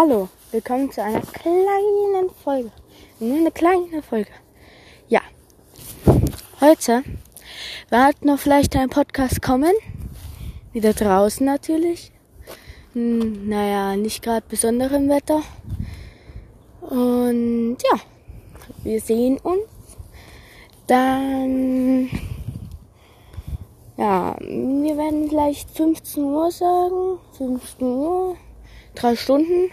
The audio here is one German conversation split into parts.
Hallo, willkommen zu einer kleinen Folge. Nur eine kleine Folge. Ja, heute wird noch vielleicht ein Podcast kommen. Wieder draußen natürlich. Hm, naja, nicht gerade besonderem Wetter. Und ja, wir sehen uns. Dann, ja, wir werden vielleicht 15 Uhr sagen. 15 Uhr drei Stunden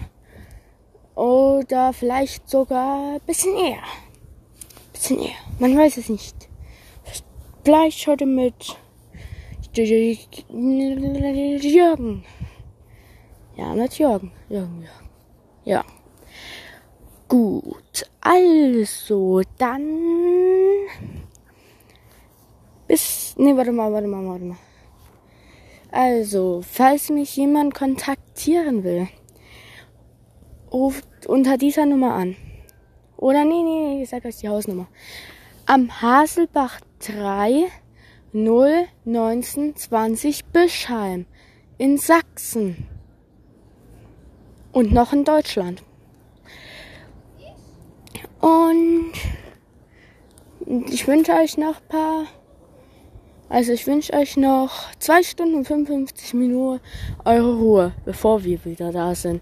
oder vielleicht sogar ein bisschen eher. Ein bisschen eher. Man weiß es nicht. Vielleicht heute mit Jürgen. Ja, mit Jürgen. Jürgen, Jürgen. Ja. Gut. Also, dann. Bis. Nee, warte mal, warte mal, warte mal. Also, falls mich jemand kontaktieren will, ruft unter dieser Nummer an. Oder nee, nee, nee, ich sag euch die Hausnummer. Am Haselbach 3 0 19 20 Bischheim in Sachsen. Und noch in Deutschland. Und ich wünsche euch noch ein paar also ich wünsche euch noch zwei Stunden und 55 Minuten eure Ruhe, bevor wir wieder da sind.